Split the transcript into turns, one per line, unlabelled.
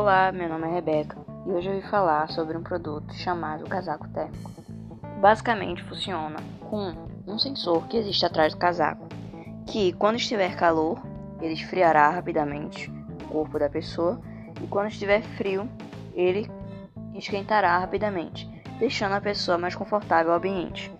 Olá, meu nome é Rebeca e hoje eu vim falar sobre um produto chamado casaco térmico. Basicamente funciona com um sensor que existe atrás do casaco, que quando estiver calor, ele esfriará rapidamente o corpo da pessoa e quando estiver frio, ele esquentará rapidamente, deixando a pessoa mais confortável ao ambiente.